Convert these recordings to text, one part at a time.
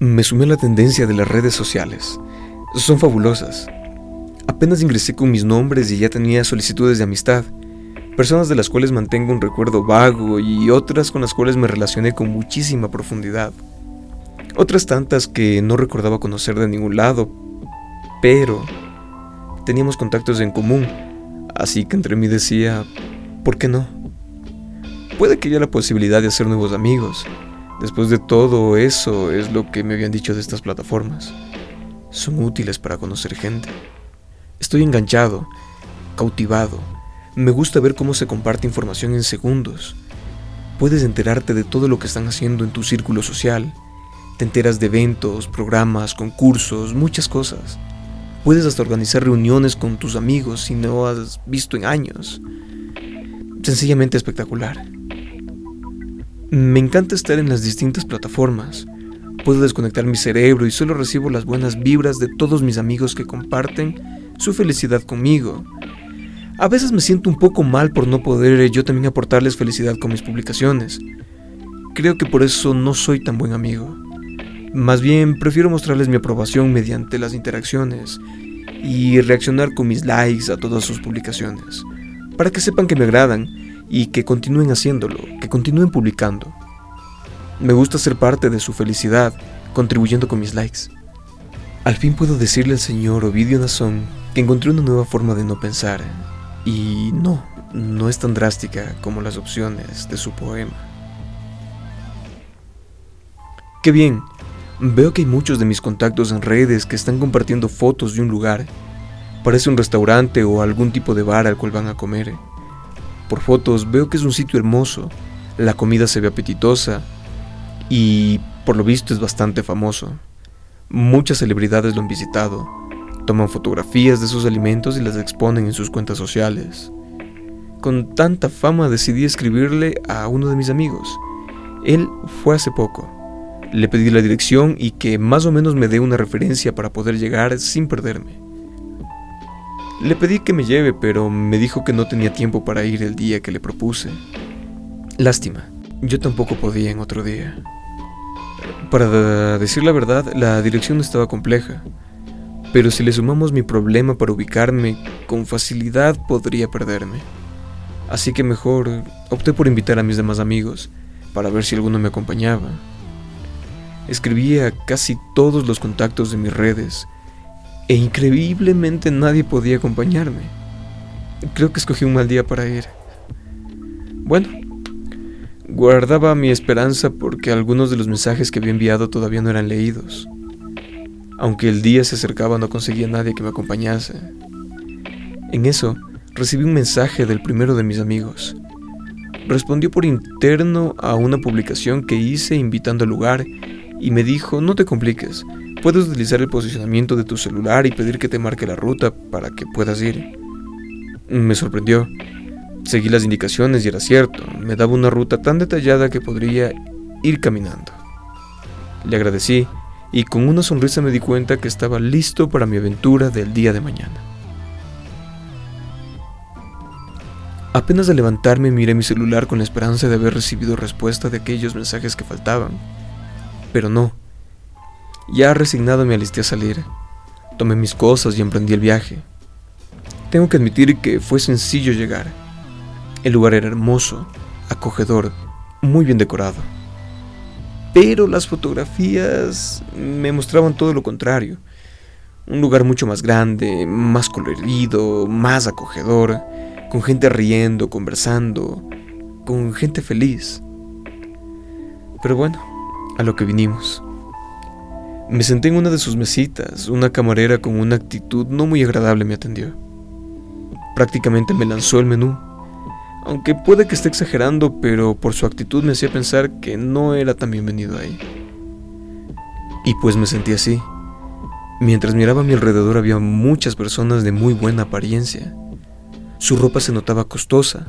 Me sumé a la tendencia de las redes sociales. Son fabulosas. Apenas ingresé con mis nombres y ya tenía solicitudes de amistad, personas de las cuales mantengo un recuerdo vago y otras con las cuales me relacioné con muchísima profundidad. Otras tantas que no recordaba conocer de ningún lado, pero teníamos contactos en común, así que entre mí decía, ¿por qué no? Puede que haya la posibilidad de hacer nuevos amigos. Después de todo eso es lo que me habían dicho de estas plataformas. Son útiles para conocer gente. Estoy enganchado, cautivado. Me gusta ver cómo se comparte información en segundos. Puedes enterarte de todo lo que están haciendo en tu círculo social, te enteras de eventos, programas, concursos, muchas cosas. Puedes hasta organizar reuniones con tus amigos si no has visto en años. Sencillamente espectacular. Me encanta estar en las distintas plataformas. Puedo desconectar mi cerebro y solo recibo las buenas vibras de todos mis amigos que comparten su felicidad conmigo. A veces me siento un poco mal por no poder yo también aportarles felicidad con mis publicaciones. Creo que por eso no soy tan buen amigo. Más bien, prefiero mostrarles mi aprobación mediante las interacciones y reaccionar con mis likes a todas sus publicaciones, para que sepan que me agradan y que continúen haciéndolo, que continúen publicando. Me gusta ser parte de su felicidad, contribuyendo con mis likes. Al fin puedo decirle al señor Ovidio Nazón que encontré una nueva forma de no pensar, y no, no es tan drástica como las opciones de su poema. Qué bien, Veo que hay muchos de mis contactos en redes que están compartiendo fotos de un lugar. Parece un restaurante o algún tipo de bar al cual van a comer. Por fotos veo que es un sitio hermoso, la comida se ve apetitosa y por lo visto es bastante famoso. Muchas celebridades lo han visitado, toman fotografías de sus alimentos y las exponen en sus cuentas sociales. Con tanta fama decidí escribirle a uno de mis amigos. Él fue hace poco le pedí la dirección y que más o menos me dé una referencia para poder llegar sin perderme. Le pedí que me lleve, pero me dijo que no tenía tiempo para ir el día que le propuse. Lástima, yo tampoco podía en otro día. Para decir la verdad, la dirección estaba compleja, pero si le sumamos mi problema para ubicarme, con facilidad podría perderme. Así que mejor opté por invitar a mis demás amigos, para ver si alguno me acompañaba. Escribía casi todos los contactos de mis redes e increíblemente nadie podía acompañarme. Creo que escogí un mal día para ir. Bueno, guardaba mi esperanza porque algunos de los mensajes que había enviado todavía no eran leídos. Aunque el día se acercaba no conseguía nadie que me acompañase. En eso, recibí un mensaje del primero de mis amigos. Respondió por interno a una publicación que hice invitando al lugar y me dijo, no te compliques, puedes utilizar el posicionamiento de tu celular y pedir que te marque la ruta para que puedas ir. Me sorprendió. Seguí las indicaciones y era cierto, me daba una ruta tan detallada que podría ir caminando. Le agradecí y con una sonrisa me di cuenta que estaba listo para mi aventura del día de mañana. Apenas de levantarme miré mi celular con la esperanza de haber recibido respuesta de aquellos mensajes que faltaban pero no. Ya resignado me alisté a salir. Tomé mis cosas y emprendí el viaje. Tengo que admitir que fue sencillo llegar. El lugar era hermoso, acogedor, muy bien decorado. Pero las fotografías me mostraban todo lo contrario. Un lugar mucho más grande, más colorido, más acogedor, con gente riendo, conversando, con gente feliz. Pero bueno, a lo que vinimos. Me senté en una de sus mesitas, una camarera con una actitud no muy agradable me atendió. Prácticamente me lanzó el menú, aunque puede que esté exagerando, pero por su actitud me hacía pensar que no era tan bienvenido ahí. Y pues me sentí así. Mientras miraba a mi alrededor había muchas personas de muy buena apariencia. Su ropa se notaba costosa.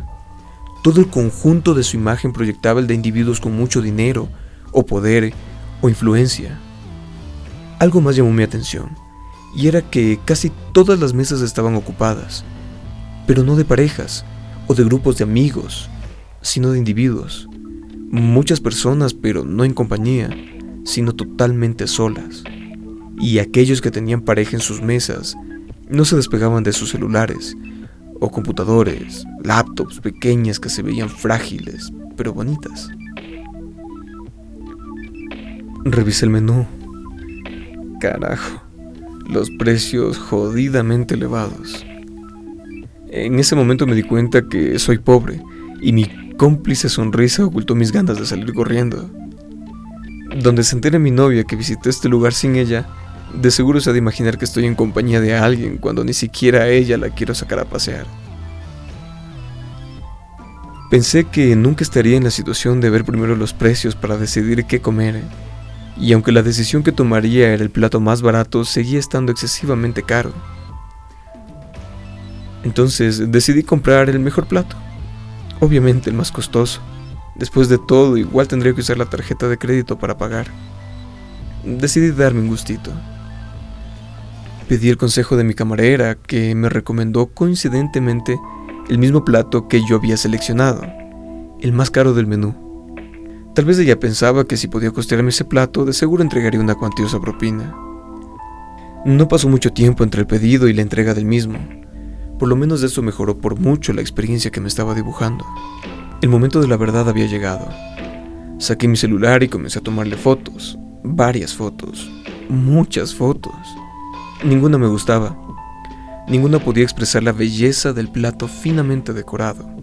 Todo el conjunto de su imagen proyectaba el de individuos con mucho dinero, o poder o influencia. Algo más llamó mi atención, y era que casi todas las mesas estaban ocupadas, pero no de parejas o de grupos de amigos, sino de individuos. Muchas personas, pero no en compañía. sino totalmente solas. Y aquellos que tenían pareja en sus mesas no se despegaban de sus celulares o computadores, laptops pequeñas que se veían frágiles, pero bonitas. Revisé el menú. Carajo, los precios jodidamente elevados. En ese momento me di cuenta que soy pobre y mi cómplice sonrisa ocultó mis ganas de salir corriendo. Donde se entere mi novia que visité este lugar sin ella, de seguro se ha de imaginar que estoy en compañía de alguien cuando ni siquiera a ella la quiero sacar a pasear. Pensé que nunca estaría en la situación de ver primero los precios para decidir qué comer, y aunque la decisión que tomaría era el plato más barato, seguía estando excesivamente caro. Entonces decidí comprar el mejor plato, obviamente el más costoso. Después de todo, igual tendría que usar la tarjeta de crédito para pagar. Decidí darme un gustito. Pedí el consejo de mi camarera, que me recomendó coincidentemente el mismo plato que yo había seleccionado, el más caro del menú. Tal vez ella pensaba que si podía costearme ese plato, de seguro entregaría una cuantiosa propina. No pasó mucho tiempo entre el pedido y la entrega del mismo. Por lo menos eso mejoró por mucho la experiencia que me estaba dibujando. El momento de la verdad había llegado. Saqué mi celular y comencé a tomarle fotos, varias fotos, muchas fotos. Ninguna me gustaba. Ninguna podía expresar la belleza del plato finamente decorado.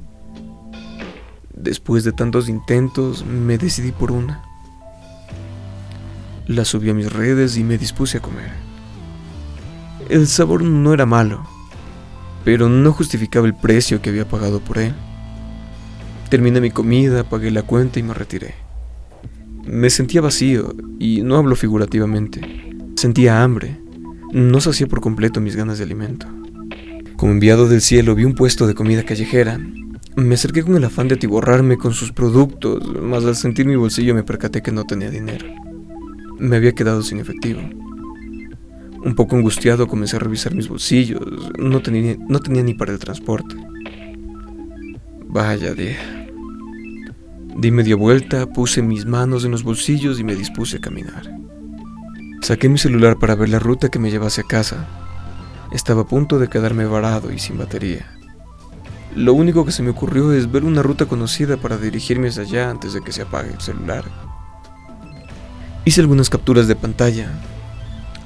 Después de tantos intentos, me decidí por una. La subí a mis redes y me dispuse a comer. El sabor no era malo, pero no justificaba el precio que había pagado por él. Terminé mi comida, pagué la cuenta y me retiré. Me sentía vacío, y no hablo figurativamente. Sentía hambre no sacié por completo mis ganas de alimento. Como enviado del cielo vi un puesto de comida callejera. Me acerqué con el afán de atiborrarme con sus productos, mas al sentir mi bolsillo me percaté que no tenía dinero. Me había quedado sin efectivo. Un poco angustiado comencé a revisar mis bolsillos. No tenía, no tenía ni para el transporte. Vaya día. Di media vuelta, puse mis manos en los bolsillos y me dispuse a caminar. Saqué mi celular para ver la ruta que me llevase a casa. Estaba a punto de quedarme varado y sin batería. Lo único que se me ocurrió es ver una ruta conocida para dirigirme hacia allá antes de que se apague el celular. Hice algunas capturas de pantalla.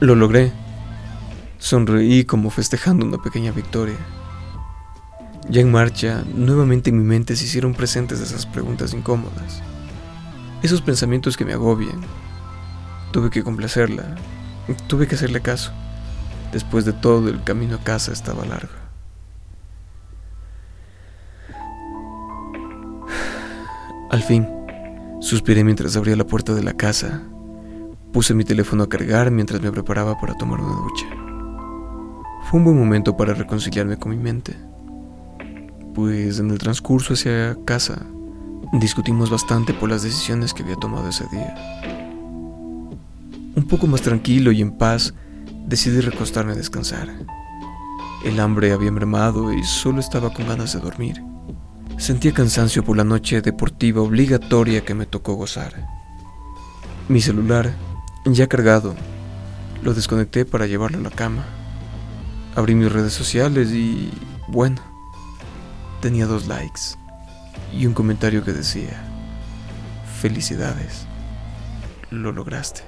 Lo logré. Sonreí como festejando una pequeña victoria. Ya en marcha, nuevamente en mi mente se hicieron presentes esas preguntas incómodas. Esos pensamientos que me agobian, Tuve que complacerla, tuve que hacerle caso. Después de todo, el camino a casa estaba largo. Al fin, suspiré mientras abría la puerta de la casa. Puse mi teléfono a cargar mientras me preparaba para tomar una ducha. Fue un buen momento para reconciliarme con mi mente, pues en el transcurso hacia casa discutimos bastante por las decisiones que había tomado ese día. Un poco más tranquilo y en paz, decidí recostarme a descansar. El hambre había mermado y solo estaba con ganas de dormir. Sentía cansancio por la noche deportiva obligatoria que me tocó gozar. Mi celular, ya cargado, lo desconecté para llevarlo a la cama. Abrí mis redes sociales y, bueno, tenía dos likes y un comentario que decía, felicidades, lo lograste.